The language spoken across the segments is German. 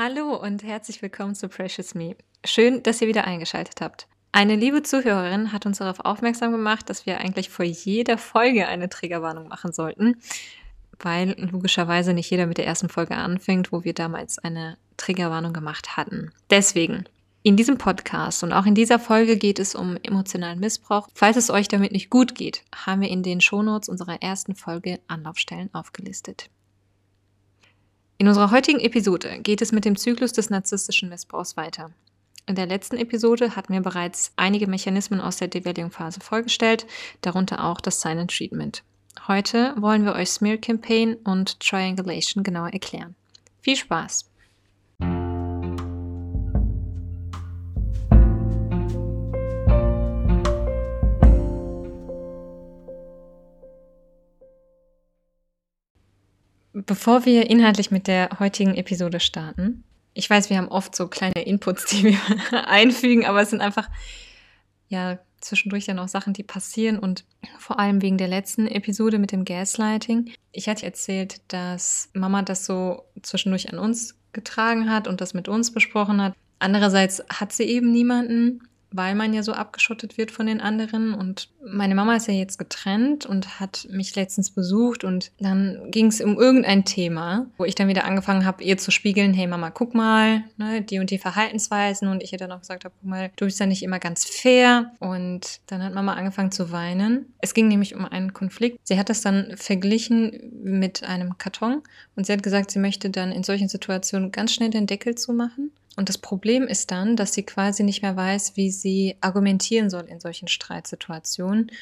Hallo und herzlich willkommen zu Precious Me. Schön, dass ihr wieder eingeschaltet habt. Eine liebe Zuhörerin hat uns darauf aufmerksam gemacht, dass wir eigentlich vor jeder Folge eine Triggerwarnung machen sollten, weil logischerweise nicht jeder mit der ersten Folge anfängt, wo wir damals eine Triggerwarnung gemacht hatten. Deswegen, in diesem Podcast und auch in dieser Folge geht es um emotionalen Missbrauch. Falls es euch damit nicht gut geht, haben wir in den Shownotes unserer ersten Folge Anlaufstellen aufgelistet. In unserer heutigen Episode geht es mit dem Zyklus des narzisstischen Missbrauchs weiter. In der letzten Episode hatten wir bereits einige Mechanismen aus der Devaluing-Phase vorgestellt, darunter auch das Silent Treatment. Heute wollen wir euch Smear Campaign und Triangulation genauer erklären. Viel Spaß! Bevor wir inhaltlich mit der heutigen Episode starten, ich weiß, wir haben oft so kleine Inputs, die wir einfügen, aber es sind einfach ja zwischendurch dann auch Sachen, die passieren und vor allem wegen der letzten Episode mit dem Gaslighting. Ich hatte erzählt, dass Mama das so zwischendurch an uns getragen hat und das mit uns besprochen hat. Andererseits hat sie eben niemanden, weil man ja so abgeschottet wird von den anderen. Und meine Mama ist ja jetzt getrennt und hat mich letztens besucht und dann ging es um irgendein Thema, wo ich dann wieder angefangen habe, ihr zu spiegeln, hey Mama, guck mal, ne, die und die Verhaltensweisen und ich ihr dann auch gesagt habe, guck mal, du bist ja nicht immer ganz fair. Und dann hat Mama angefangen zu weinen. Es ging nämlich um einen Konflikt. Sie hat das dann verglichen mit einem Karton und sie hat gesagt, sie möchte dann in solchen Situationen ganz schnell den Deckel zumachen und das Problem ist dann, dass sie quasi nicht mehr weiß, wie sie argumentieren soll in solchen Streitsituationen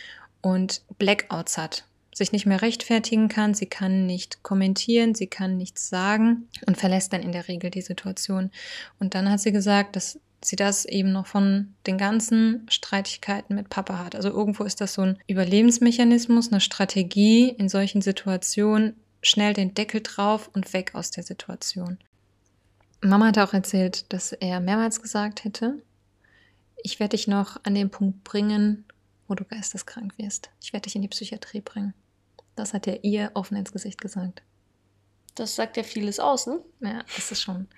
und Blackouts hat, sich nicht mehr rechtfertigen kann, sie kann nicht kommentieren, sie kann nichts sagen und verlässt dann in der Regel die Situation. Und dann hat sie gesagt, dass sie das eben noch von den ganzen Streitigkeiten mit Papa hat. Also irgendwo ist das so ein Überlebensmechanismus, eine Strategie in solchen Situationen, schnell den Deckel drauf und weg aus der Situation. Mama hat auch erzählt, dass er mehrmals gesagt hätte, ich werde dich noch an den Punkt bringen, wo du geisteskrank wirst. Ich werde dich in die Psychiatrie bringen. Das hat er ihr offen ins Gesicht gesagt. Das sagt ja vieles aus, ne? Ja, das ist schon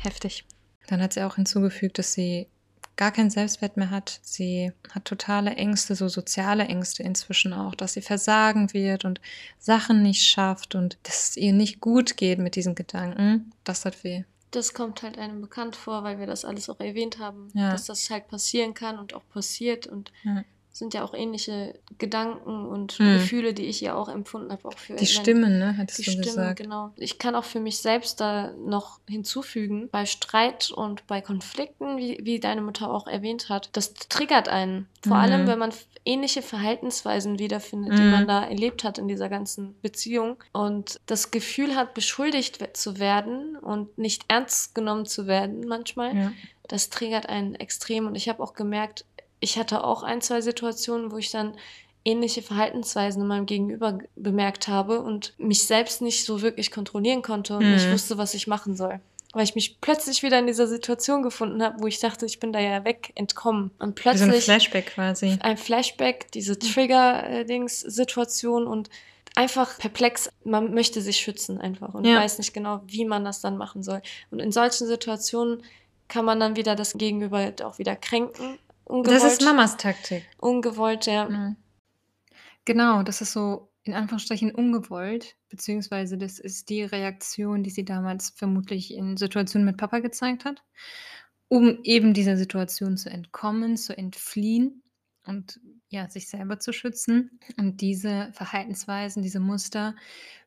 heftig. Dann hat sie auch hinzugefügt, dass sie gar keinen Selbstwert mehr hat. Sie hat totale Ängste, so soziale Ängste inzwischen auch, dass sie versagen wird und Sachen nicht schafft und dass es ihr nicht gut geht mit diesen Gedanken. Das hat weh das kommt halt einem bekannt vor, weil wir das alles auch erwähnt haben, ja. dass das halt passieren kann und auch passiert und ja sind ja auch ähnliche Gedanken und hm. Gefühle, die ich ja auch empfunden habe, auch für die Stimmen, ne, hattest die du Stimmen, gesagt. genau. Ich kann auch für mich selbst da noch hinzufügen, bei Streit und bei Konflikten, wie, wie deine Mutter auch erwähnt hat, das triggert einen. Vor mhm. allem, wenn man ähnliche Verhaltensweisen wiederfindet, mhm. die man da erlebt hat in dieser ganzen Beziehung und das Gefühl hat, beschuldigt zu werden und nicht ernst genommen zu werden manchmal. Ja. Das triggert einen extrem und ich habe auch gemerkt, ich hatte auch ein, zwei Situationen, wo ich dann ähnliche Verhaltensweisen in meinem Gegenüber bemerkt habe und mich selbst nicht so wirklich kontrollieren konnte und mhm. nicht wusste, was ich machen soll. Weil ich mich plötzlich wieder in dieser Situation gefunden habe, wo ich dachte, ich bin da ja weg, entkommen. Und plötzlich. So ein Flashback quasi. Ein Flashback, diese Trigger-Dings-Situation und einfach perplex. Man möchte sich schützen einfach und ja. weiß nicht genau, wie man das dann machen soll. Und in solchen Situationen kann man dann wieder das Gegenüber auch wieder kränken Ungewollt. Das ist Mamas Taktik. Ungewollt, ja. Mhm. Genau, das ist so in Anführungsstrichen ungewollt, beziehungsweise das ist die Reaktion, die sie damals vermutlich in Situationen mit Papa gezeigt hat, um eben dieser Situation zu entkommen, zu entfliehen und ja, sich selber zu schützen. Und diese Verhaltensweisen, diese Muster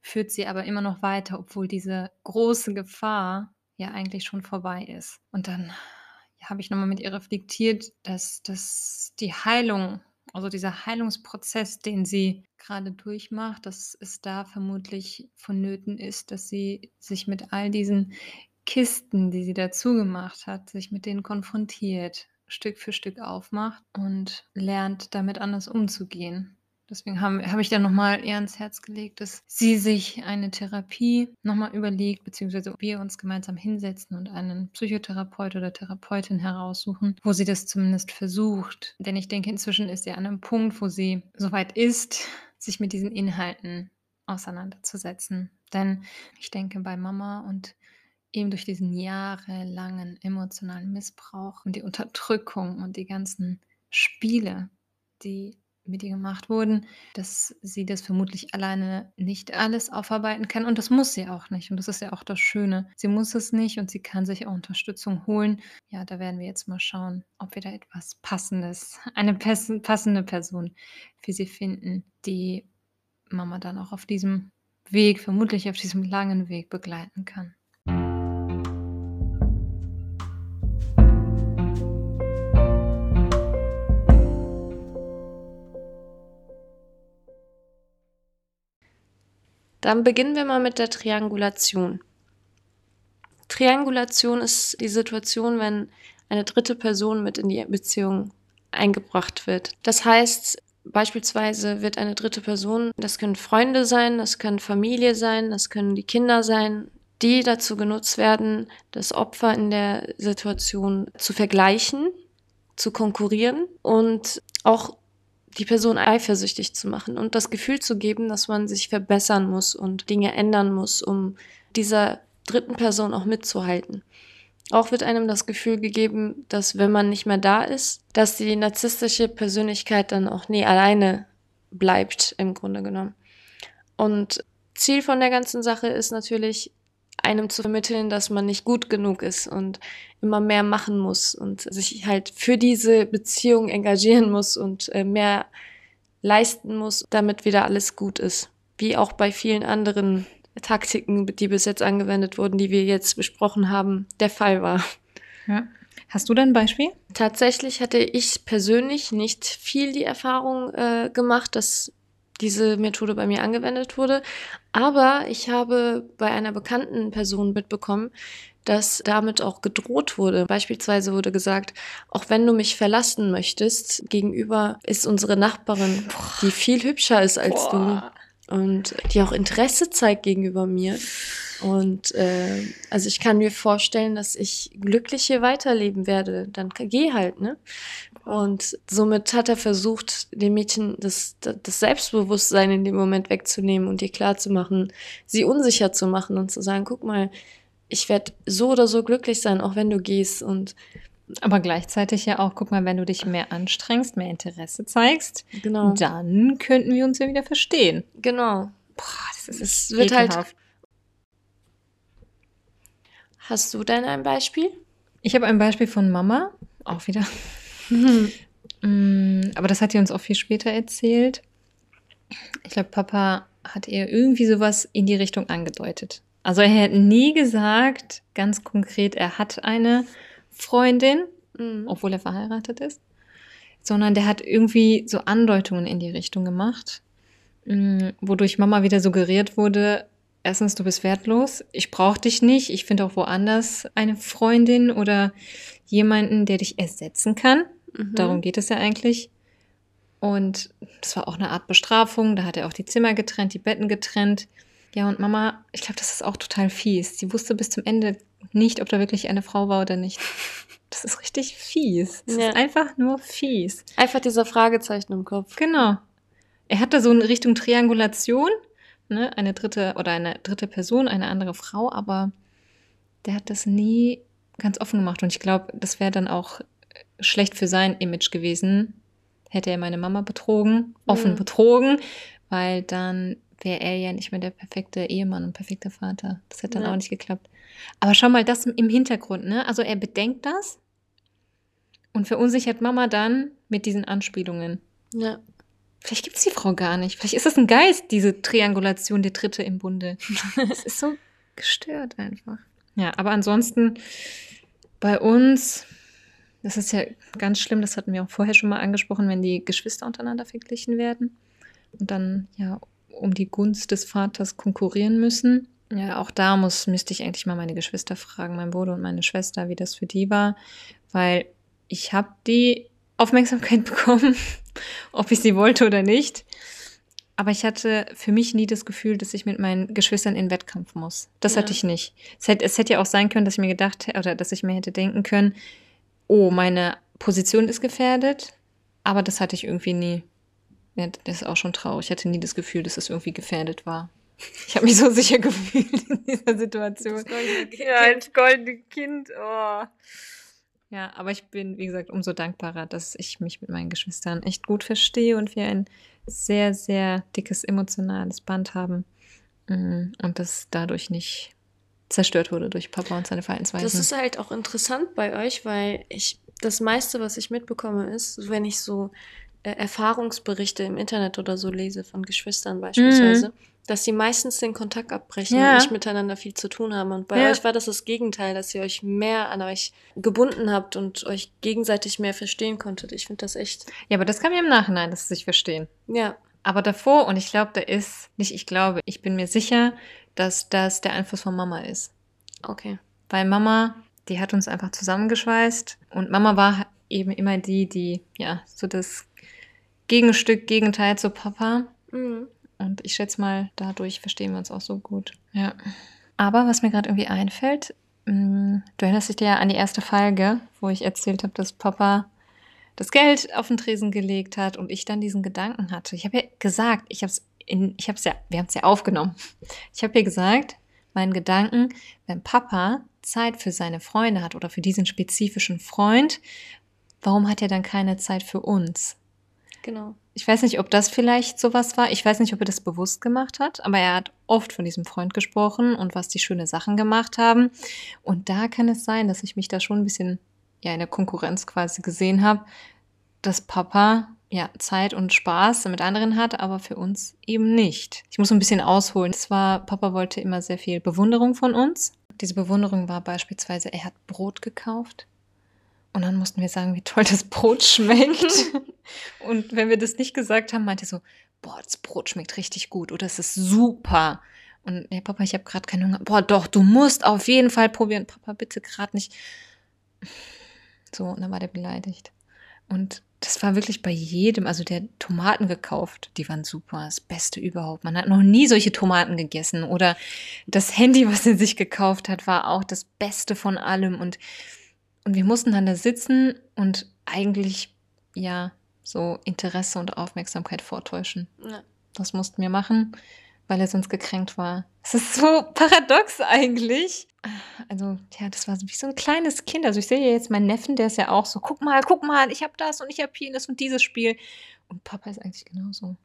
führt sie aber immer noch weiter, obwohl diese große Gefahr ja eigentlich schon vorbei ist. Und dann habe ich nochmal mit ihr reflektiert, dass, dass die Heilung, also dieser Heilungsprozess, den sie gerade durchmacht, dass es da vermutlich vonnöten ist, dass sie sich mit all diesen Kisten, die sie dazu gemacht hat, sich mit denen konfrontiert, Stück für Stück aufmacht und lernt, damit anders umzugehen. Deswegen habe hab ich dann nochmal ihr ans Herz gelegt, dass sie sich eine Therapie nochmal überlegt, beziehungsweise wir uns gemeinsam hinsetzen und einen Psychotherapeut oder Therapeutin heraussuchen, wo sie das zumindest versucht. Denn ich denke, inzwischen ist sie an einem Punkt, wo sie soweit ist, sich mit diesen Inhalten auseinanderzusetzen. Denn ich denke, bei Mama und eben durch diesen jahrelangen emotionalen Missbrauch und die Unterdrückung und die ganzen Spiele, die mit ihr gemacht wurden, dass sie das vermutlich alleine nicht alles aufarbeiten kann. Und das muss sie auch nicht. Und das ist ja auch das Schöne. Sie muss es nicht und sie kann sich auch Unterstützung holen. Ja, da werden wir jetzt mal schauen, ob wir da etwas Passendes, eine passende Person für sie finden, die Mama dann auch auf diesem Weg, vermutlich auf diesem langen Weg begleiten kann. Dann beginnen wir mal mit der Triangulation. Triangulation ist die Situation, wenn eine dritte Person mit in die Beziehung eingebracht wird. Das heißt, beispielsweise wird eine dritte Person, das können Freunde sein, das können Familie sein, das können die Kinder sein, die dazu genutzt werden, das Opfer in der Situation zu vergleichen, zu konkurrieren und auch die Person eifersüchtig zu machen und das Gefühl zu geben, dass man sich verbessern muss und Dinge ändern muss, um dieser dritten Person auch mitzuhalten. Auch wird einem das Gefühl gegeben, dass wenn man nicht mehr da ist, dass die narzisstische Persönlichkeit dann auch nie alleine bleibt, im Grunde genommen. Und Ziel von der ganzen Sache ist natürlich, einem zu vermitteln, dass man nicht gut genug ist und immer mehr machen muss und sich halt für diese Beziehung engagieren muss und äh, mehr leisten muss, damit wieder alles gut ist. Wie auch bei vielen anderen Taktiken, die bis jetzt angewendet wurden, die wir jetzt besprochen haben, der Fall war. Ja. Hast du da ein Beispiel? Tatsächlich hatte ich persönlich nicht viel die Erfahrung äh, gemacht, dass diese Methode bei mir angewendet wurde. Aber ich habe bei einer bekannten Person mitbekommen, dass damit auch gedroht wurde. Beispielsweise wurde gesagt, auch wenn du mich verlassen möchtest, gegenüber ist unsere Nachbarin, Boah. die viel hübscher ist als Boah. du und die auch Interesse zeigt gegenüber mir. Und äh, also ich kann mir vorstellen, dass ich glücklich hier weiterleben werde. Dann geh halt, ne? Und somit hat er versucht, dem Mädchen das, das Selbstbewusstsein in dem Moment wegzunehmen und ihr klarzumachen, sie unsicher zu machen und zu sagen, guck mal, ich werde so oder so glücklich sein, auch wenn du gehst. Und aber gleichzeitig ja auch, guck mal, wenn du dich mehr anstrengst, mehr Interesse zeigst, genau. dann könnten wir uns ja wieder verstehen. Genau. Boah, das ist es wird ekelhaft. halt. Hast du denn ein Beispiel? Ich habe ein Beispiel von Mama, auch wieder. Mhm. Aber das hat sie uns auch viel später erzählt. Ich glaube, Papa hat ihr irgendwie sowas in die Richtung angedeutet. Also er hätte nie gesagt, ganz konkret, er hat eine Freundin, mhm. obwohl er verheiratet ist, sondern der hat irgendwie so Andeutungen in die Richtung gemacht, mm, wodurch Mama wieder suggeriert wurde, erstens, du bist wertlos, ich brauche dich nicht, ich finde auch woanders eine Freundin oder jemanden, der dich ersetzen kann. Mhm. Darum geht es ja eigentlich. Und das war auch eine Art Bestrafung. Da hat er auch die Zimmer getrennt, die Betten getrennt. Ja, und Mama, ich glaube, das ist auch total fies. Sie wusste bis zum Ende nicht, ob da wirklich eine Frau war oder nicht. Das ist richtig fies. Das ja. ist einfach nur fies. Einfach dieser Fragezeichen im Kopf. Genau. Er hatte so eine Richtung Triangulation, ne? eine dritte oder eine dritte Person, eine andere Frau, aber der hat das nie ganz offen gemacht. Und ich glaube, das wäre dann auch schlecht für sein Image gewesen, hätte er meine Mama betrogen, offen mhm. betrogen, weil dann wäre er ja nicht mehr der perfekte Ehemann und perfekte Vater. Das hätte dann ja. auch nicht geklappt. Aber schau mal, das im Hintergrund, ne? Also er bedenkt das und verunsichert Mama dann mit diesen Anspielungen. Ja. Vielleicht gibt es die Frau gar nicht. Vielleicht ist das ein Geist, diese Triangulation, der Dritte im Bunde. Es ist so gestört einfach. Ja, aber ansonsten bei uns, das ist ja ganz schlimm, das hatten wir auch vorher schon mal angesprochen, wenn die Geschwister untereinander verglichen werden und dann ja um die Gunst des Vaters konkurrieren müssen. Ja, auch da muss, müsste ich eigentlich mal meine Geschwister fragen, mein Bruder und meine Schwester, wie das für die war, weil ich habe die Aufmerksamkeit bekommen, ob ich sie wollte oder nicht. Aber ich hatte für mich nie das Gefühl, dass ich mit meinen Geschwistern in Wettkampf muss. Das ja. hatte ich nicht. Es hätte, es hätte ja auch sein können, dass ich mir gedacht hätte, oder dass ich mir hätte denken können, oh, meine Position ist gefährdet. Aber das hatte ich irgendwie nie. Ja, das ist auch schon traurig. Ich hatte nie das Gefühl, dass es irgendwie gefährdet war. Ich habe mich so sicher gefühlt in dieser Situation. Das goldene kind. Ja, als goldene Kind. Oh. Ja, aber ich bin, wie gesagt, umso dankbarer, dass ich mich mit meinen Geschwistern echt gut verstehe und wir ein sehr, sehr dickes emotionales Band haben. Mm, und das dadurch nicht zerstört wurde durch Papa und seine Verhaltensweisen. Das ist halt auch interessant bei euch, weil ich das meiste, was ich mitbekomme, ist, wenn ich so äh, Erfahrungsberichte im Internet oder so lese von Geschwistern beispielsweise, mhm. Dass sie meistens den Kontakt abbrechen ja. und nicht miteinander viel zu tun haben. Und bei ja. euch war das das Gegenteil, dass ihr euch mehr an euch gebunden habt und euch gegenseitig mehr verstehen konntet. Ich finde das echt. Ja, aber das kam ja im Nachhinein, dass sie sich verstehen. Ja. Aber davor, und ich glaube, da ist, nicht ich glaube, ich bin mir sicher, dass das der Einfluss von Mama ist. Okay. Weil Mama, die hat uns einfach zusammengeschweißt und Mama war eben immer die, die, ja, so das Gegenstück, Gegenteil zu Papa. Mhm. Und ich schätze mal, dadurch verstehen wir uns auch so gut. Ja. Aber was mir gerade irgendwie einfällt, mm, du erinnerst dich ja an die erste Folge, wo ich erzählt habe, dass Papa das Geld auf den Tresen gelegt hat und ich dann diesen Gedanken hatte. Ich habe ja gesagt, ich habe es ich habe es ja, wir haben es ja aufgenommen. Ich habe ihr gesagt, meinen Gedanken, wenn Papa Zeit für seine Freunde hat oder für diesen spezifischen Freund, warum hat er dann keine Zeit für uns? Genau. Ich weiß nicht, ob das vielleicht sowas war. Ich weiß nicht, ob er das bewusst gemacht hat, aber er hat oft von diesem Freund gesprochen und was die schöne Sachen gemacht haben. Und da kann es sein, dass ich mich da schon ein bisschen ja in der Konkurrenz quasi gesehen habe, dass Papa ja, Zeit und Spaß mit anderen hat, aber für uns eben nicht. Ich muss ein bisschen ausholen. Zwar, Papa wollte immer sehr viel Bewunderung von uns. Diese Bewunderung war beispielsweise, er hat Brot gekauft. Und dann mussten wir sagen, wie toll das Brot schmeckt. und wenn wir das nicht gesagt haben, meinte er so, boah, das Brot schmeckt richtig gut oder es ist super. Und ja, Papa, ich habe gerade keinen Hunger. Boah, doch, du musst auf jeden Fall probieren. Papa, bitte gerade nicht. So, und dann war der beleidigt. Und das war wirklich bei jedem, also der Tomaten gekauft, die waren super, das Beste überhaupt. Man hat noch nie solche Tomaten gegessen oder das Handy, was er sich gekauft hat, war auch das Beste von allem und und wir mussten dann da sitzen und eigentlich ja so Interesse und Aufmerksamkeit vortäuschen. Ja. Das mussten wir machen weil er sonst gekränkt war. Es ist so paradox eigentlich. Also, ja, das war wie so ein kleines Kind. Also, ich sehe ja jetzt meinen Neffen, der ist ja auch so: guck mal, guck mal, ich habe das und ich habe jenes und dieses Spiel. Und Papa ist eigentlich genauso.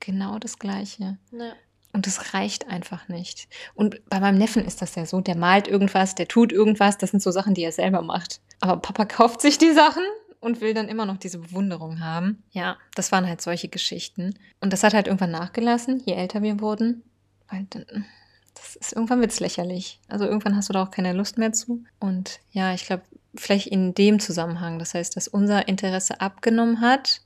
Genau das Gleiche. Ja. Und das reicht einfach nicht. Und bei meinem Neffen ist das ja so: der malt irgendwas, der tut irgendwas. Das sind so Sachen, die er selber macht. Aber Papa kauft sich die Sachen und will dann immer noch diese Bewunderung haben. Ja, das waren halt solche Geschichten. Und das hat halt irgendwann nachgelassen, je älter wir wurden. Weil dann, das ist irgendwann wird's lächerlich. Also irgendwann hast du da auch keine Lust mehr zu. Und ja, ich glaube, vielleicht in dem Zusammenhang, das heißt, dass unser Interesse abgenommen hat,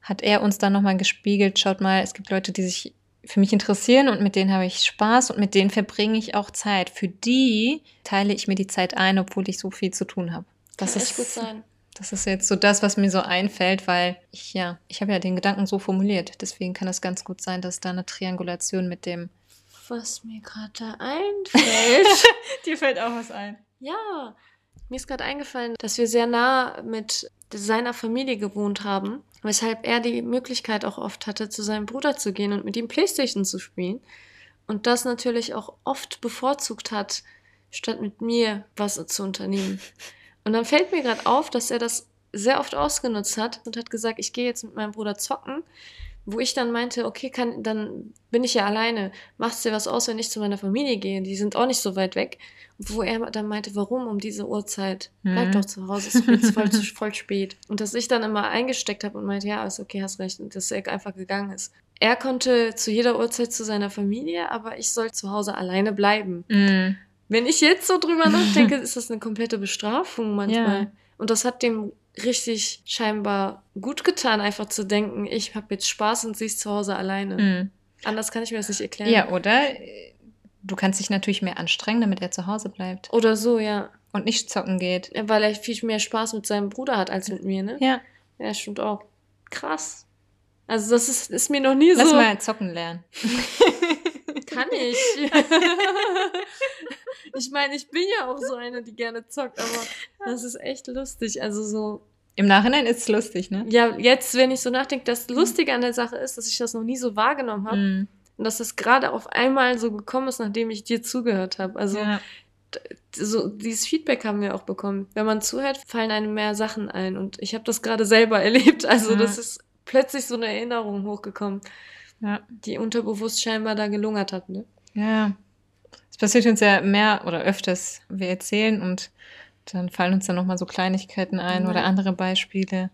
hat er uns dann nochmal gespiegelt, schaut mal, es gibt Leute, die sich für mich interessieren und mit denen habe ich Spaß und mit denen verbringe ich auch Zeit. Für die teile ich mir die Zeit ein, obwohl ich so viel zu tun habe. Das Kann ist gut sein. Das ist jetzt so das, was mir so einfällt, weil ich ja, ich habe ja den Gedanken so formuliert. Deswegen kann es ganz gut sein, dass da eine Triangulation mit dem. Was mir gerade da einfällt. Dir fällt auch was ein. Ja, mir ist gerade eingefallen, dass wir sehr nah mit seiner Familie gewohnt haben, weshalb er die Möglichkeit auch oft hatte, zu seinem Bruder zu gehen und mit ihm Playstation zu spielen. Und das natürlich auch oft bevorzugt hat, statt mit mir was zu unternehmen. Und dann fällt mir gerade auf, dass er das sehr oft ausgenutzt hat und hat gesagt, ich gehe jetzt mit meinem Bruder zocken, wo ich dann meinte, okay, kann, dann bin ich ja alleine. Machst dir was aus, wenn ich zu meiner Familie gehe? Die sind auch nicht so weit weg. Wo er dann meinte, warum um diese Uhrzeit? Bleib mhm. doch zu Hause, es ist jetzt voll, voll spät. Und dass ich dann immer eingesteckt habe und meinte, ja, ist okay, hast recht. Und dass er einfach gegangen ist. Er konnte zu jeder Uhrzeit zu seiner Familie, aber ich soll zu Hause alleine bleiben. Mhm. Wenn ich jetzt so drüber nachdenke, ist das eine komplette Bestrafung manchmal. Ja. Und das hat dem richtig scheinbar gut getan, einfach zu denken, ich habe jetzt Spaß und sie ist zu Hause alleine. Mhm. Anders kann ich mir das nicht erklären. Ja, oder? Du kannst dich natürlich mehr anstrengen, damit er zu Hause bleibt. Oder so, ja. Und nicht zocken geht. Ja, weil er viel mehr Spaß mit seinem Bruder hat als mit mir, ne? Ja. Ja, stimmt auch. Krass. Also das ist, ist mir noch nie Lass so. Lass mal zocken lernen. kann ich. ich meine, ich bin ja auch so eine, die gerne zockt, aber das ist echt lustig. Also so. Im Nachhinein ist es lustig, ne? Ja, jetzt, wenn ich so nachdenke, das Lustige an der Sache ist, dass ich das noch nie so wahrgenommen habe. Mhm. und dass es gerade auf einmal so gekommen ist, nachdem ich dir zugehört habe. Also ja. so dieses Feedback haben wir auch bekommen. Wenn man zuhört, fallen einem mehr Sachen ein und ich habe das gerade selber erlebt. Also ja. das ist plötzlich so eine Erinnerung hochgekommen, ja. die unterbewusst scheinbar da gelungert hat. Ne? Ja, es passiert uns ja mehr oder öfters. Wir erzählen und dann fallen uns dann nochmal so Kleinigkeiten ein ja. oder andere Beispiele.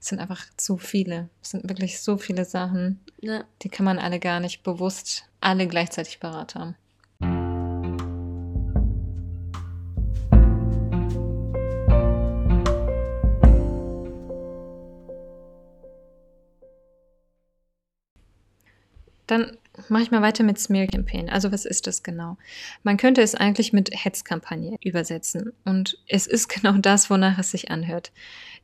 Es sind einfach zu viele. Es sind wirklich so viele Sachen. Ja. Die kann man alle gar nicht bewusst alle gleichzeitig parat haben. Dann mache ich mal weiter mit Smear Campaign. Also was ist das genau? Man könnte es eigentlich mit Hetzkampagne übersetzen. Und es ist genau das, wonach es sich anhört.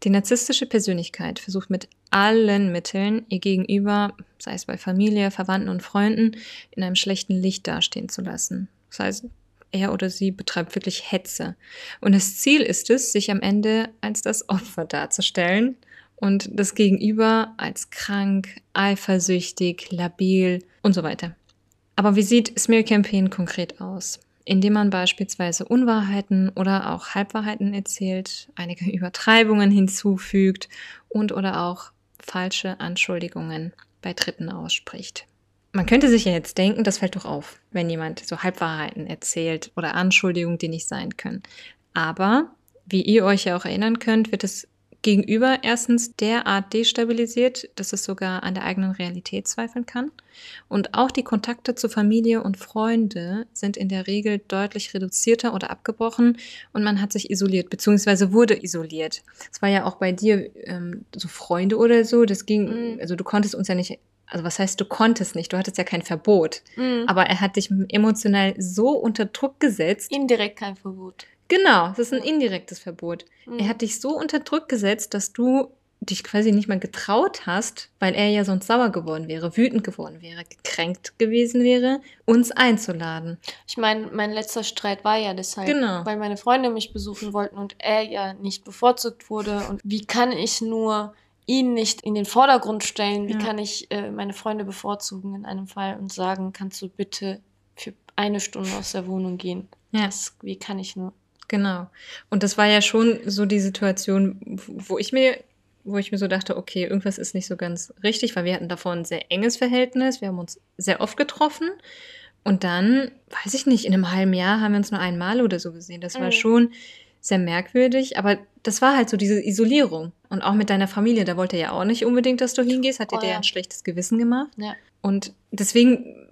Die narzisstische Persönlichkeit versucht mit allen Mitteln, ihr Gegenüber, sei es bei Familie, Verwandten und Freunden, in einem schlechten Licht dastehen zu lassen. Das heißt, er oder sie betreibt wirklich Hetze. Und das Ziel ist es, sich am Ende als das Opfer darzustellen und das Gegenüber als krank, eifersüchtig, labil und so weiter. Aber wie sieht Smear Campaign konkret aus? Indem man beispielsweise Unwahrheiten oder auch Halbwahrheiten erzählt, einige Übertreibungen hinzufügt und oder auch falsche Anschuldigungen bei Dritten ausspricht. Man könnte sich ja jetzt denken, das fällt doch auf, wenn jemand so Halbwahrheiten erzählt oder Anschuldigungen, die nicht sein können. Aber wie ihr euch ja auch erinnern könnt, wird es Gegenüber erstens derart destabilisiert, dass es sogar an der eigenen Realität zweifeln kann. Und auch die Kontakte zu Familie und Freunde sind in der Regel deutlich reduzierter oder abgebrochen und man hat sich isoliert, beziehungsweise wurde isoliert. Es war ja auch bei dir ähm, so Freunde oder so, das ging, mhm. also du konntest uns ja nicht also was heißt, du konntest nicht, du hattest ja kein Verbot, mhm. aber er hat dich emotional so unter Druck gesetzt. Indirekt kein Verbot. Genau, das ist ein indirektes Verbot. Mhm. Er hat dich so unter Druck gesetzt, dass du dich quasi nicht mal getraut hast, weil er ja sonst sauer geworden wäre, wütend geworden wäre, gekränkt gewesen wäre, uns einzuladen. Ich meine, mein letzter Streit war ja deshalb, genau. weil meine Freunde mich besuchen wollten und er ja nicht bevorzugt wurde. Und wie kann ich nur ihn nicht in den Vordergrund stellen? Wie ja. kann ich äh, meine Freunde bevorzugen in einem Fall und sagen, kannst du bitte für eine Stunde aus der Wohnung gehen? Ja. Das, wie kann ich nur? Genau. Und das war ja schon so die Situation, wo ich mir, wo ich mir so dachte, okay, irgendwas ist nicht so ganz richtig, weil wir hatten davor ein sehr enges Verhältnis, wir haben uns sehr oft getroffen. Und dann, weiß ich nicht, in einem halben Jahr haben wir uns nur einmal oder so gesehen. Das war mhm. schon sehr merkwürdig, aber das war halt so diese Isolierung. Und auch mit deiner Familie, da wollte er ja auch nicht unbedingt, dass du hingehst, hat dir oh, ja. ein schlechtes Gewissen gemacht. Ja. Und deswegen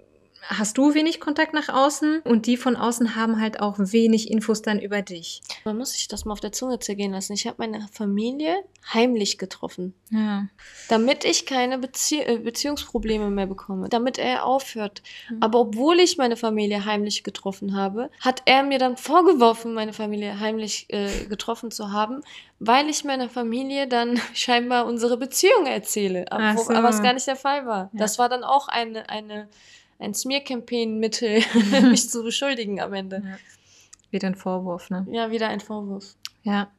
hast du wenig Kontakt nach außen und die von außen haben halt auch wenig Infos dann über dich. Man muss sich das mal auf der Zunge zergehen lassen. Ich habe meine Familie heimlich getroffen. Ja. Damit ich keine Bezie äh, Beziehungsprobleme mehr bekomme, damit er aufhört. Mhm. Aber obwohl ich meine Familie heimlich getroffen habe, hat er mir dann vorgeworfen, meine Familie heimlich äh, getroffen zu haben, weil ich meiner Familie dann scheinbar unsere Beziehung erzähle. Aber, so. aber es gar nicht der Fall war. Ja. Das war dann auch eine, eine ein Smear-Campaign-Mittel, mich zu beschuldigen am Ende. Ja. Wieder ein Vorwurf, ne? Ja, wieder ein Vorwurf. Ja.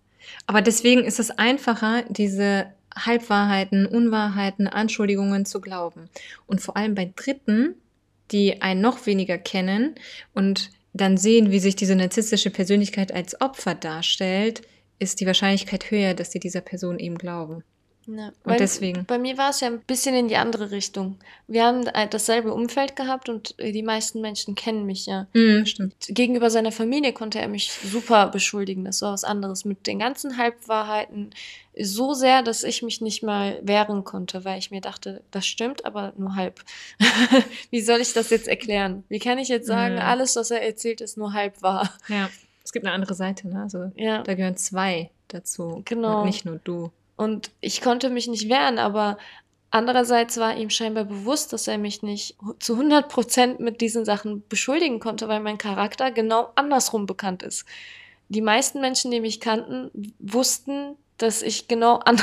Aber deswegen ist es einfacher, diese Halbwahrheiten, Unwahrheiten, Anschuldigungen zu glauben. Und vor allem bei Dritten, die einen noch weniger kennen und dann sehen, wie sich diese narzisstische Persönlichkeit als Opfer darstellt, ist die Wahrscheinlichkeit höher, dass sie dieser Person eben glauben. Ja, und deswegen. Bei mir war es ja ein bisschen in die andere Richtung. Wir haben dasselbe Umfeld gehabt und die meisten Menschen kennen mich ja. Mhm, stimmt. Gegenüber seiner Familie konnte er mich super beschuldigen. Das war was anderes. Mit den ganzen Halbwahrheiten so sehr, dass ich mich nicht mal wehren konnte, weil ich mir dachte, das stimmt, aber nur halb. Wie soll ich das jetzt erklären? Wie kann ich jetzt sagen, mhm. alles, was er erzählt, ist nur halb wahr? Ja, es gibt eine andere Seite, ne? Also ja. da gehören zwei dazu. Genau. Und nicht nur du. Und ich konnte mich nicht wehren, aber andererseits war ihm scheinbar bewusst, dass er mich nicht zu 100 Prozent mit diesen Sachen beschuldigen konnte, weil mein Charakter genau andersrum bekannt ist. Die meisten Menschen, die mich kannten, wussten, dass ich genau, an,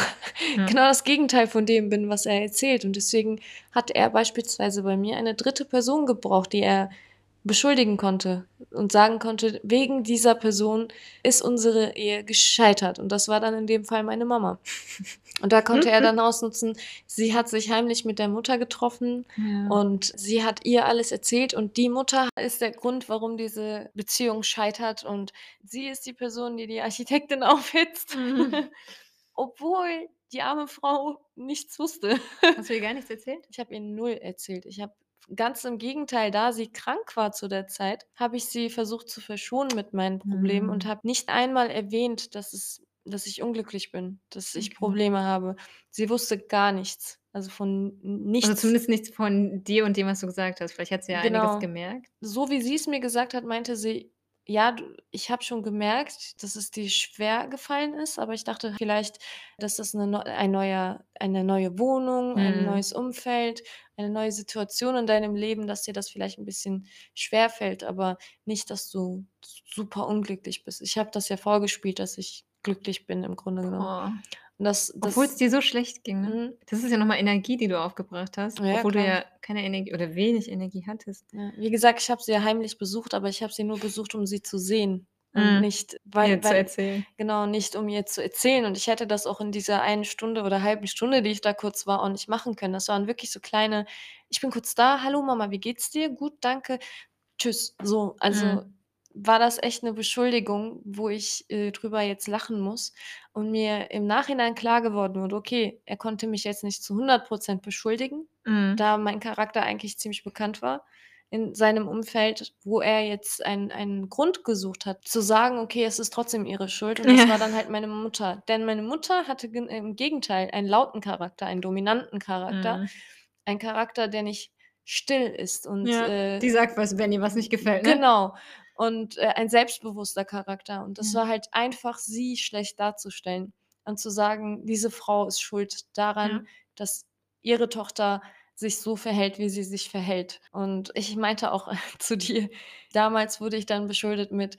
ja. genau das Gegenteil von dem bin, was er erzählt. Und deswegen hat er beispielsweise bei mir eine dritte Person gebraucht, die er beschuldigen konnte und sagen konnte, wegen dieser Person ist unsere Ehe gescheitert. Und das war dann in dem Fall meine Mama. Und da konnte er dann ausnutzen, sie hat sich heimlich mit der Mutter getroffen ja. und sie hat ihr alles erzählt und die Mutter ist der Grund, warum diese Beziehung scheitert und sie ist die Person, die die Architektin aufhitzt. Mhm. Obwohl die arme Frau nichts wusste. Hast du ihr gar nichts erzählt? Ich habe ihr null erzählt. Ich habe ganz im Gegenteil, da sie krank war zu der Zeit, habe ich sie versucht zu verschonen mit meinen Problemen mhm. und habe nicht einmal erwähnt, dass es dass ich unglücklich bin, dass ich okay. Probleme habe. Sie wusste gar nichts. Also von nichts. Also zumindest nichts von dir und dem, was du gesagt hast. Vielleicht hat sie ja genau. einiges gemerkt. So wie sie es mir gesagt hat, meinte sie, ja, ich habe schon gemerkt, dass es dir schwer gefallen ist, aber ich dachte vielleicht, dass das eine, ein neuer, eine neue Wohnung, ein mhm. neues Umfeld, eine neue Situation in deinem Leben, dass dir das vielleicht ein bisschen schwer fällt, aber nicht, dass du super unglücklich bist. Ich habe das ja vorgespielt, dass ich glücklich bin im Grunde genommen. Oh. Das, das Obwohl es dir so schlecht ging. Ne? Mhm. Das ist ja nochmal Energie, die du aufgebracht hast, ja, obwohl klar. du ja keine Energie oder wenig Energie hattest. Ja. Wie gesagt, ich habe sie ja heimlich besucht, aber ich habe sie nur besucht, um sie zu sehen. Und mhm. nicht, weil, ihr zu erzählen. Genau, nicht um ihr zu erzählen. Und ich hätte das auch in dieser einen Stunde oder halben Stunde, die ich da kurz war, auch nicht machen können. Das waren wirklich so kleine, ich bin kurz da, hallo Mama, wie geht's dir? Gut, danke. Tschüss. So, also mhm war das echt eine Beschuldigung, wo ich äh, drüber jetzt lachen muss und mir im Nachhinein klar geworden wurde, okay, er konnte mich jetzt nicht zu 100% beschuldigen, Mhm. da mein Charakter eigentlich ziemlich bekannt war in seinem Umfeld, wo er jetzt einen einen Grund gesucht hat, zu sagen: „Okay, es ist trotzdem ihre Schuld.“ Und das war dann halt meine Mutter. Denn meine Mutter hatte im Gegenteil einen lauten Charakter, einen dominanten Charakter, Mhm. ein Charakter, der nicht still ist und, Ja, äh die sagt was, wenn ihr was nicht gefällt, ne? Genau und äh, ein selbstbewusster Charakter. Und das war halt einfach, sie schlecht darzustellen und zu sagen, diese Frau ist schuld daran, ja. dass ihre Tochter sich so verhält, wie sie sich verhält. Und ich meinte auch zu dir, damals wurde ich dann beschuldet mit,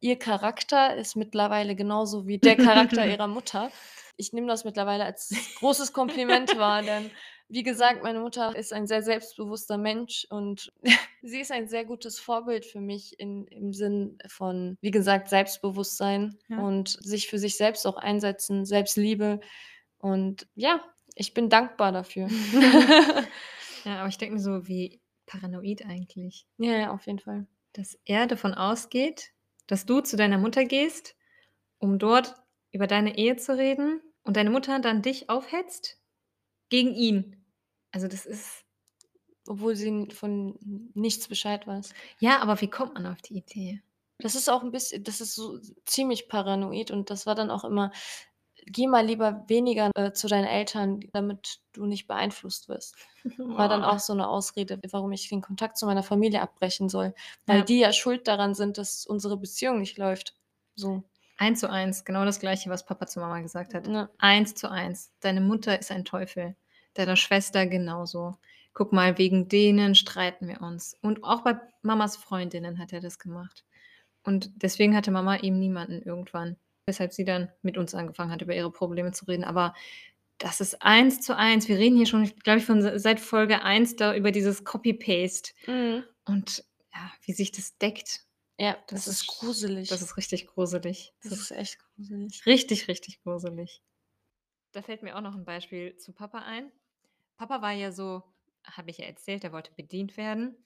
ihr Charakter ist mittlerweile genauso wie der Charakter ihrer Mutter. Ich nehme das mittlerweile als großes Kompliment wahr, denn wie gesagt, meine Mutter ist ein sehr selbstbewusster Mensch und sie ist ein sehr gutes Vorbild für mich in, im Sinn von, wie gesagt, Selbstbewusstsein ja. und sich für sich selbst auch einsetzen, Selbstliebe. Und ja, ich bin dankbar dafür. ja, aber ich denke mir so, wie paranoid eigentlich. Ja, ja, auf jeden Fall. Dass er davon ausgeht, dass du zu deiner Mutter gehst, um dort über deine Ehe zu reden und deine Mutter dann dich aufhetzt gegen ihn. Also das ist Obwohl sie von nichts Bescheid weiß. Ja, aber wie kommt man auf die Idee? Das ist auch ein bisschen das ist so ziemlich paranoid und das war dann auch immer: „Geh mal lieber weniger, äh, zu deinen Eltern, damit du nicht beeinflusst wirst.“ War dann auch so eine Ausrede, warum ich den Kontakt zu meiner Familie abbrechen soll, weil Ja. die ja schuld daran sind, dass unsere Beziehung nicht läuft. So. Eins zu eins, genau das Gleiche, was Papa zu Mama gesagt hat. Ja. Eins zu eins. Deine Mutter ist ein Teufel. Deiner Schwester genauso. Guck mal, wegen denen streiten wir uns. Und auch bei Mamas Freundinnen hat er das gemacht. Und deswegen hatte Mama eben niemanden irgendwann. Weshalb sie dann mit uns angefangen hat, über ihre Probleme zu reden. Aber das ist eins zu eins. Wir reden hier schon, glaube ich, von seit Folge 1 da über dieses Copy-Paste. Mhm. Und ja, wie sich das deckt. Ja, das, das ist gruselig. Das ist richtig gruselig. Das, das ist echt gruselig. Richtig, richtig gruselig. Da fällt mir auch noch ein Beispiel zu Papa ein. Papa war ja so, habe ich ja erzählt, der wollte bedient werden.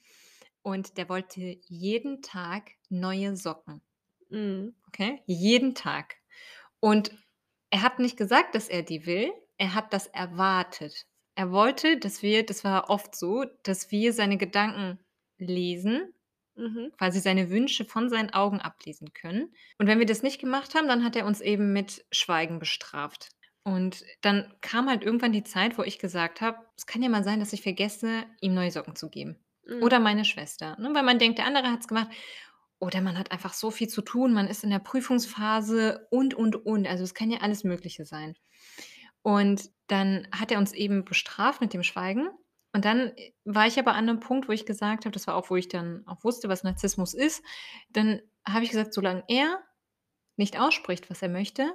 Und der wollte jeden Tag neue Socken. Mhm. Okay? Jeden Tag. Und er hat nicht gesagt, dass er die will, er hat das erwartet. Er wollte, dass wir, das war oft so, dass wir seine Gedanken lesen, mhm. quasi seine Wünsche von seinen Augen ablesen können. Und wenn wir das nicht gemacht haben, dann hat er uns eben mit Schweigen bestraft. Und dann kam halt irgendwann die Zeit, wo ich gesagt habe: „Es kann ja mal sein, dass ich vergesse, ihm neue Socken zu geben.“ Mhm. Oder meine Schwester, ne? Weil man denkt, der andere hat es gemacht. Oder man hat einfach so viel zu tun, man ist in der Prüfungsphase und, und, und. Also, es kann ja alles Mögliche sein. Und dann hat er uns eben bestraft mit dem Schweigen. Und dann, äh, war ich aber an einem Punkt, wo ich gesagt habe das war auch, wo ich dann auch wusste, was Narzissmus ist. Dann habe ich gesagt: „Solange er nicht ausspricht, was er möchte,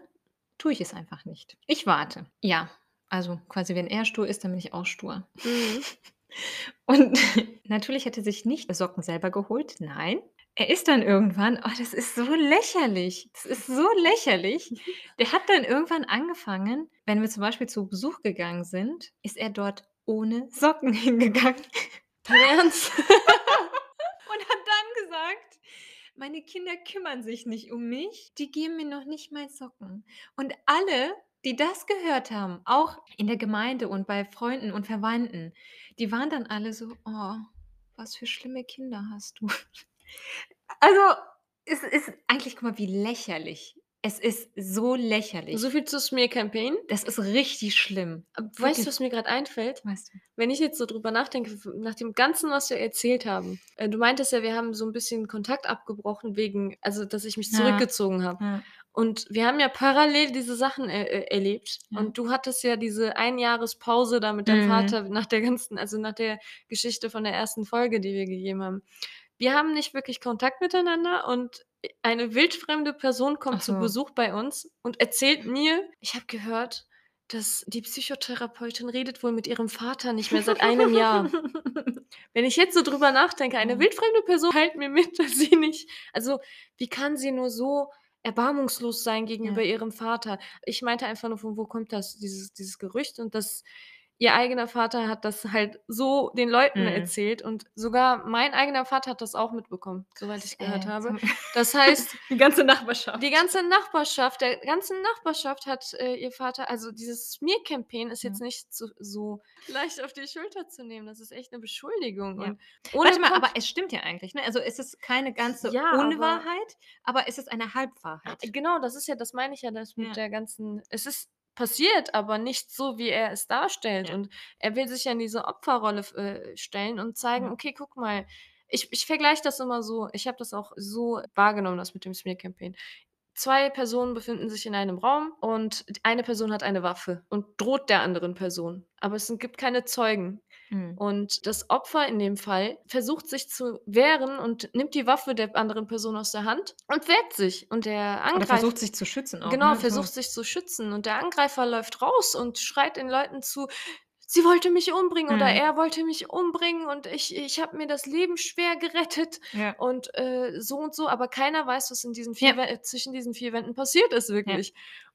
tue ich es einfach nicht. Ich warte. Ja, also quasi, wenn er stur ist, dann bin ich auch stur. Mhm. Und natürlich hat er sich nicht Socken selber geholt, nein. Er ist dann irgendwann oh, das ist so lächerlich. Das ist so lächerlich. Der hat dann irgendwann angefangen, wenn wir zum Beispiel zu Besuch gegangen sind, ist er dort ohne Socken hingegangen. Dein Ernst? Und hat dann gesagt: „Meine Kinder kümmern sich nicht um mich, die geben mir noch nicht mal Socken.“ Und alle, die das gehört haben, auch in der Gemeinde und bei Freunden und Verwandten, die waren dann alle so: „Oh, was für schlimme Kinder hast du.“ Also, es ist eigentlich guck mal, wie lächerlich. Es ist so lächerlich. So viel zu Smear Campaign. Das ist richtig schlimm. Weißt du, was mir gerade einfällt? Weißt du? Wenn ich jetzt so drüber nachdenke, nach dem Ganzen, was wir erzählt haben. Äh, du meintest ja, wir haben so ein bisschen Kontakt abgebrochen wegen also, dass ich mich Ja. zurückgezogen habe. Ja. Und wir haben ja parallel diese Sachen er äh, erlebt. Ja. Und du hattest ja diese Einjahrespause da mit deinem Mhm. Vater nach der ganzen also, nach der Geschichte von der ersten Folge, die wir gegeben haben. Wir haben nicht wirklich Kontakt miteinander und eine wildfremde Person kommt Ach zu so. Besuch bei uns und erzählt mir: „Ich habe gehört, dass die Psychotherapeutin redet wohl mit ihrem Vater nicht mehr seit einem Jahr.“ Wenn ich jetzt so drüber nachdenke, eine Ja. wildfremde Person teilt mir mit, dass sie nicht also, wie kann sie nur so erbarmungslos sein gegenüber Ja. ihrem Vater? Ich meinte einfach nur, von wo kommt das, dieses dieses Gerücht und dass ihr eigener Vater hat das halt so den Leuten Mhm. erzählt und sogar mein eigener Vater hat das auch mitbekommen, soweit ich gehört Äh, habe. Das heißt, die ganze Nachbarschaft. die ganze Nachbarschaft der ganzen Nachbarschaft hat, äh, ihr Vater also, dieses Smear Campaign ist jetzt Ja. nicht so so leicht auf die Schulter zu nehmen. Das ist echt 'ne Beschuldigung Ja. Warte mal, aber es stimmt ja eigentlich, ne? Also, es ist keine ganze Ja, aber Unwahrheit, aber es ist eine Halbwahrheit. Genau, das ist ja das meine ich ja, das mit der ganzen es ist passiert, aber nicht so, wie er es darstellt. Ja. Und er will sich ja in diese Opferrolle äh, stellen und zeigen: Ja. „Okay, guck mal“ ich ich vergleiche das immer so ich habe das auch so wahrgenommen, das mit dem Smear Campaign. 2 Personen befinden sich in einem Raum und eine Person hat eine Waffe und droht der anderen Person, aber es gibt keine Zeugen. Mhm. Und das Opfer in dem Fall versucht sich zu wehren und nimmt die Waffe der anderen Person aus der Hand und wehrt sich. Und der Oder Angreifer versucht sich zu schützen auch, Genau, ne? Versucht sich zu schützen und der Angreifer läuft raus und schreit den Leuten zu: „Sie wollte mich umbringen“ oder Mhm. „Er wollte mich umbringen und ich ich habe mir das Leben schwer gerettet“ Ja. und, äh, so und so, aber keiner weiß, was in diesen 4 Ja. Zwischen diesen 4 Wänden passiert ist Ja.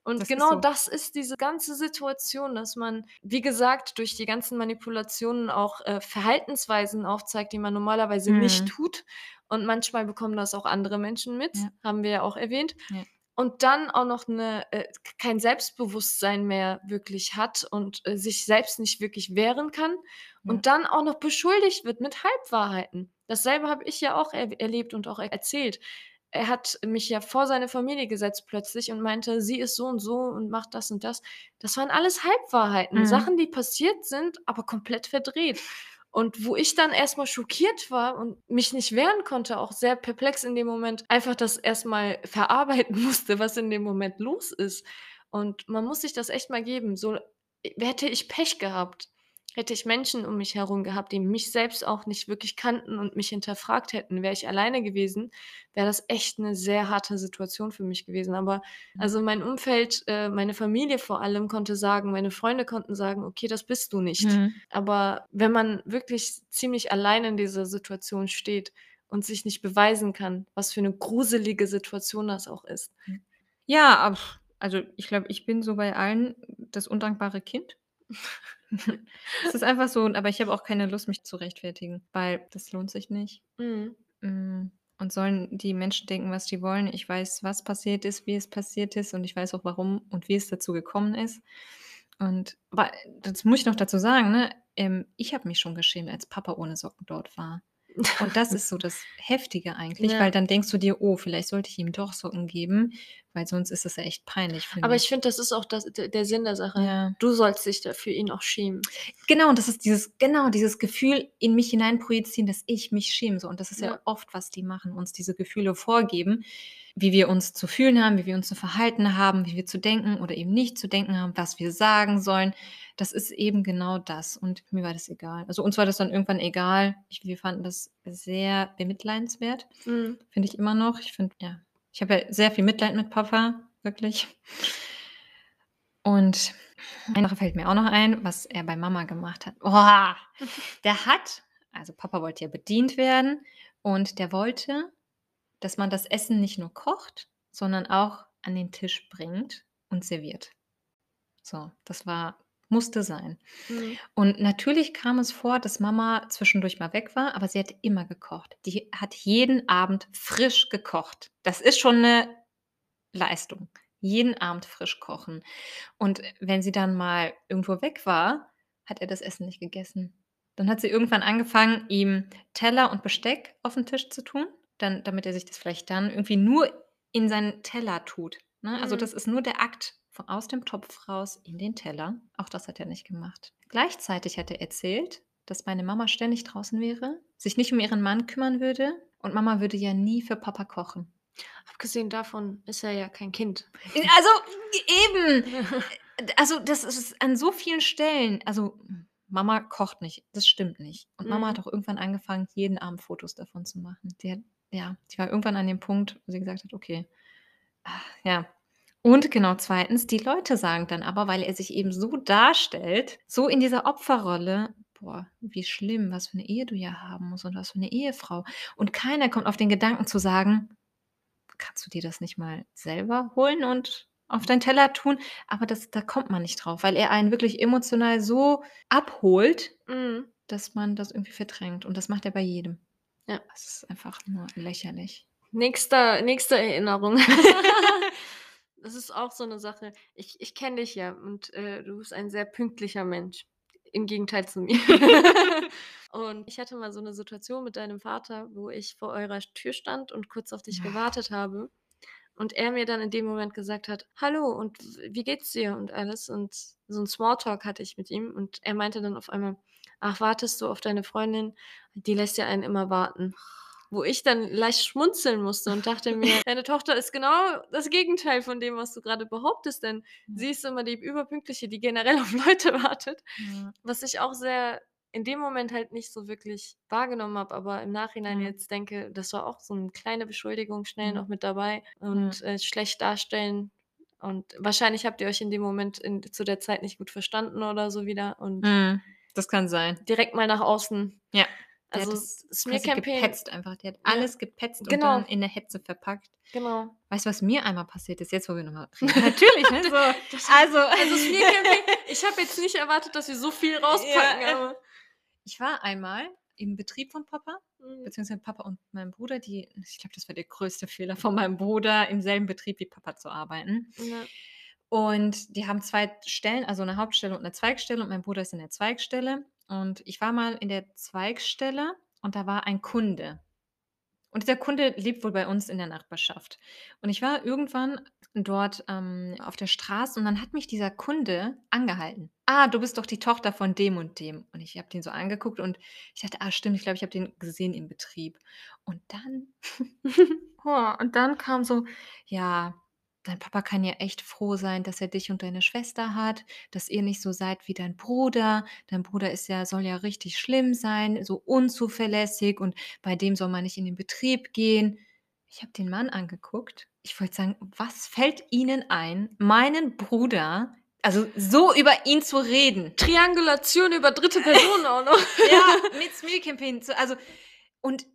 Und Das ist genau so. das ist diese ganze Situation, dass man, wie gesagt, durch die ganzen Manipulationen auch, äh, Verhaltensweisen aufzeigt, die man normalerweise nicht Mhm. tut. Und manchmal bekommen das auch andere Menschen mit, Ja. haben wir ja auch erwähnt. Ja. Und dann auch noch 'ne äh, kein Selbstbewusstsein mehr wirklich hat und, äh, sich selbst nicht wirklich wehren kann Ja. und dann auch noch beschuldigt wird mit Halbwahrheiten. Dasselbe habe ich ja auch erw erlebt und auch erzählt. Er hat mich ja vor seine Familie gesetzt plötzlich und meinte, sie ist so und so und macht das und das. Das waren alles Halbwahrheiten, Mhm. Sachen, die passiert sind, aber komplett verdreht. Und wo ich dann erst mal schockiert war und mich nicht wehren konnte, auch sehr perplex in dem Moment, einfach das erst mal verarbeiten musste, was in dem Moment los ist. Und man muss sich das echt mal geben. So, hätte ich Pech gehabt, hätte ich Menschen um mich herum gehabt, die mich selbst auch nicht wirklich kannten und mich hinterfragt hätten, wäre ich alleine gewesen, wäre das echt 'ne sehr harte Situation für mich gewesen. Aber Mhm. also, mein Umfeld, äh, meine Familie vor allem konnte sagen meine Freunde konnten sagen: „Okay, das bist du nicht.“ Mhm. Aber wenn man wirklich ziemlich allein in dieser Situation steht und sich nicht beweisen kann, was für 'ne gruselige Situation das auch ist. Ja, a also, ich glaube, ich bin so bei allen das undankbare Kind. Es ist einfach so, aber ich habe auch keine Lust, mich zu rechtfertigen, weil das lohnt sich nicht. Mhm. Hm, und sollen die Menschen denken, was die wollen. Ich weiß, was passiert ist, wie es passiert ist und ich weiß auch, warum und wie es dazu gekommen ist. Und aber das muss ich noch dazu sagen, ne, ähm, ich habe mich schon geschämt, als Papa ohne Socken dort war. Und das ist so das Heftige eigentlich, Ja. weil dann denkst du dir: „Oh, vielleicht sollte ich ihm doch Socken geben“, weil sonst ist das ja echt peinlich Aber ich mich. finde, das ist auch das der Sinn der Sache. Ja. Du sollst dich da für ihn auch schämen. Genau, und das ist dieses genau, dieses Gefühl in mich hinein projizieren, dass ich mich schäme so. Und das ist ja Ja. oft, was die machen, uns diese Gefühle vorgeben, wie wir uns zu fühlen haben, wie wir uns zu verhalten haben, wie wir zu denken oder eben nicht zu denken haben, was wir sagen sollen. Das ist eben genau das. Und mir war das egal. Also, uns war das dann irgendwann egal. Ich wir fanden das sehr bemitleidenswert. Mhm. Finde ich immer noch. Ich finde ja, ich habe ja sehr viel Mitleid mit Papa, wirklich. Und eine Sache fällt mir auch noch ein, was er bei Mama gemacht hat. Boah, der hat, also Papa wollte ja bedient werden und der wollte, dass man das Essen nicht nur kocht, sondern auch an den Tisch bringt und serviert. So, das war musste sein. Mhm. Und natürlich kam es vor, dass Mama zwischendurch mal weg war, aber sie hat immer gekocht. Die hat jeden Abend frisch gekocht. Das ist schon eine Leistung. Jeden Abend frisch kochen. Und wenn sie dann mal irgendwo weg war, hat er das Essen nicht gegessen. Dann hat sie irgendwann angefangen, ihm Teller und Besteck auf den Tisch zu tun, dann, damit er sich das vielleicht dann irgendwie nur in seinen Teller tut. Ne? Also Mhm. das ist nur der Akt von aus dem Topf raus in den Teller. Auch das hat er nicht gemacht. Gleichzeitig hat er erzählt, dass meine Mama ständig draußen wäre, sich nicht um ihren Mann kümmern würde und Mama würde ja nie für Papa kochen. Abgesehen davon ist er ja kein Kind. Also eben, also das ist an so vielen Stellen, also Mama kocht nicht, das stimmt nicht. Und Mama Mhm. hat auch irgendwann angefangen, jeden Abend Fotos davon zu machen. Die hat, ja, die war irgendwann an dem Punkt, wo sie gesagt hat, okay, ah, ja. Und genau zweitens, die Leute sagen dann aber, weil er sich eben so darstellt, so in dieser Opferrolle, boah, wie schlimm, was für eine Ehe du ja haben musst und was für eine Ehefrau. Und keiner kommt auf den Gedanken zu sagen, kannst du dir das nicht mal selber holen und auf deinen Teller tun? Aber das, da kommt man nicht drauf, weil er einen wirklich emotional so abholt, Mhm. dass man das irgendwie verdrängt. Und das macht er bei jedem. Ja. Das ist einfach nur lächerlich. Nächster, nächste Erinnerung. das ist auch so eine Sache. Ich, ich kenne dich ja und äh, du bist ein sehr pünktlicher Mensch. Im Gegenteil zu mir. und ich hatte mal so eine Situation mit deinem Vater, wo ich vor eurer Tür stand und kurz auf dich Ja. gewartet habe. Und er mir dann in dem Moment gesagt hat, hallo und wie geht's dir und alles. Und so ein Smalltalk hatte ich mit ihm. Und er meinte dann auf einmal, ach, wartest du auf deine Freundin? Die lässt ja einen immer warten. Wo ich dann leicht schmunzeln musste und dachte mir, deine Tochter ist genau das Gegenteil von dem, was du gerade behauptest, denn sie ist immer die Überpünktliche, die generell auf Leute wartet. Ja. Was ich auch sehr in dem Moment halt nicht so wirklich wahrgenommen habe, aber im Nachhinein Ja. jetzt denke, das war auch so eine kleine Beschuldigung schnell Ja. noch mit dabei und äh, schlecht darstellen. Und wahrscheinlich habt ihr euch in dem Moment in, zu der Zeit nicht gut verstanden oder so wieder und Mhm. Das kann sein. direkt mal nach außen. Ja. Der Also das Smear quasi Campaign. gepetzt einfach. Der hat Ja. alles gepetzt und Genau. dann in der Hetze verpackt. Genau. Weißt du, was mir einmal passiert ist, jetzt wo wir nochmal reden? Natürlich, ne? So, Das- also, Also Smear Campaign, ich habe jetzt nicht erwartet, dass wir so viel rauspacken, Ja. ich war einmal im Betrieb von Papa, Mhm. beziehungsweise Papa und mein Bruder, die, ich glaube, das war der größte Fehler von meinem Bruder, im selben Betrieb wie Papa zu arbeiten. Ja. Und die haben zwei Stellen, also eine Hauptstelle und eine Zweigstelle und mein Bruder ist in der Zweigstelle. Und ich war mal in der Zweigstelle und da war ein Kunde. Und dieser Kunde lebt wohl bei uns in der Nachbarschaft. Und ich war irgendwann dort ähm, auf der Straße und dann hat mich dieser Kunde angehalten. Ah, du bist doch die Tochter von dem und dem. Und ich habe den so angeguckt und ich dachte, ah, stimmt, ich glaube, ich habe den gesehen im Betrieb. Und dann, oh, und dann kam so, ja, dein Papa kann ja echt froh sein, dass er dich und deine Schwester hat, dass ihr nicht so seid wie dein Bruder. Dein Bruder ist ja, soll ja richtig schlimm sein, so unzuverlässig und bei dem soll man nicht in den Betrieb gehen. Ich habe den Mann angeguckt. Ich wollte sagen, was fällt Ihnen ein, meinen Bruder, also so über ihn zu reden? Triangulation über dritte Personen auch noch. ja, mit. So, also, und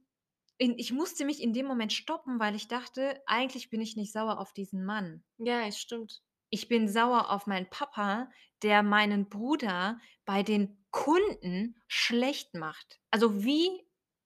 in, ich musste mich in dem Moment stoppen, weil ich dachte, eigentlich bin ich nicht sauer auf diesen Mann. Ja, es stimmt. Ich bin sauer auf meinen Papa, der meinen Bruder bei den Kunden schlecht macht. Also wie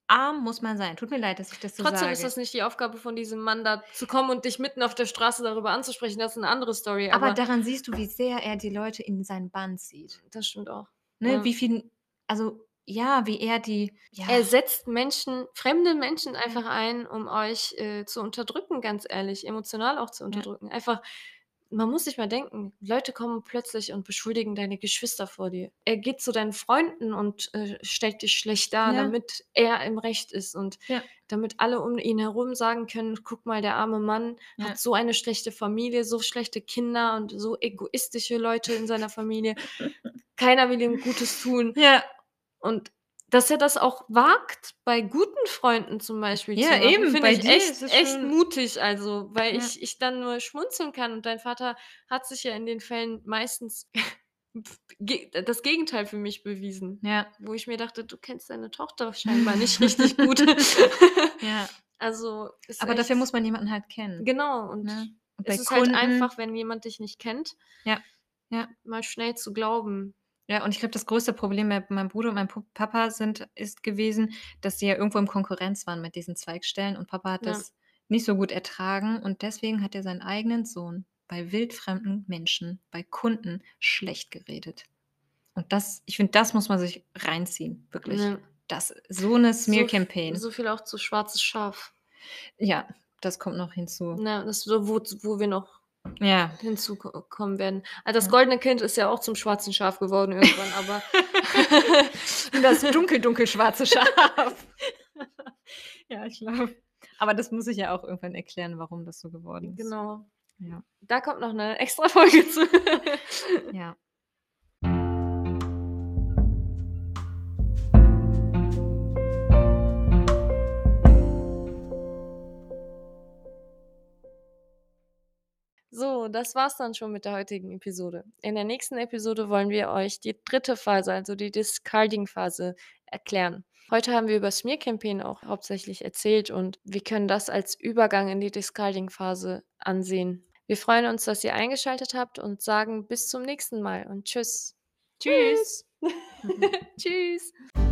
arm muss man sein? Tut mir leid, dass ich das so Trotzdem sage. ist das nicht die Aufgabe von diesem Mann, da zu kommen und dich mitten auf der Straße darüber anzusprechen. Das ist eine andere Story. aber Aber, daran siehst du, wie sehr er die Leute in seinen Bann zieht. das stimmt auch. Ne? Ja. Wie viel, also ja, wie er die. Ja, Er setzt Menschen, fremde Menschen einfach ein, um euch äh, zu unterdrücken, ganz ehrlich, emotional auch zu unterdrücken. Einfach, man muss sich mal denken, Leute kommen plötzlich und beschuldigen deine Geschwister vor dir. Er geht zu deinen Freunden und äh, stellt dich schlecht dar, Ja. damit er im Recht ist und Ja. damit alle um ihn herum sagen können, guck mal, der arme Mann Ja. hat so eine schlechte Familie, so schlechte Kinder und so egoistische Leute in seiner Familie. Keiner will ihm Gutes tun. ja, Und dass er das auch wagt, bei guten Freunden zum Beispiel Ja, zu machen, eben, finde ich echt, echt mutig. Also, weil Ja. ich, ich dann nur schmunzeln kann. Und dein Vater hat sich ja in den Fällen meistens das Gegenteil für mich bewiesen. Ja, Wo ich mir dachte, du kennst deine Tochter scheinbar nicht richtig gut. ja. also, ist Aber dafür muss man jemanden halt kennen. Genau, und Ne? Und es ist halt Kunden einfach, wenn jemand dich nicht kennt, Ja, ja. mal schnell zu glauben. Ja, und ich glaube, das größte Problem bei meinem Bruder und meinem Pu Papa sind ist gewesen, dass sie ja irgendwo in Konkurrenz waren mit diesen Zweigstellen und Papa hat Ja. das nicht so gut ertragen und deswegen hat er seinen eigenen Sohn bei wildfremden Menschen, bei Kunden schlecht geredet. Und das ich finde, das muss man sich reinziehen, wirklich. Ne. Das so 'ne So, Smear f- Campaign. so viel auch zu schwarzes Schaf. Ja, das kommt noch hinzu. Ne, das ist so, wo, wo wir noch Ja. hinzukommen werden. Also das goldene Kind ist ja auch zum schwarzen Schaf geworden irgendwann, aber Das dunkel, dunkel schwarze Schaf. Ja, ich glaube. Aber das muss ich ja auch irgendwann erklären, warum das so geworden ist. genau. Ja. Da kommt noch eine extra Folge zu. Ja. So, das war's dann schon mit der heutigen Episode. In der nächsten Episode wollen wir euch die dritte Phase, also die Discarding-Phase, erklären. Heute haben wir über Smear Campaign auch hauptsächlich erzählt und wir können das als Übergang in die Discarding-Phase ansehen. Wir freuen uns, dass ihr eingeschaltet habt und sagen bis zum nächsten Mal und tschüss. Tschüss. tschüss.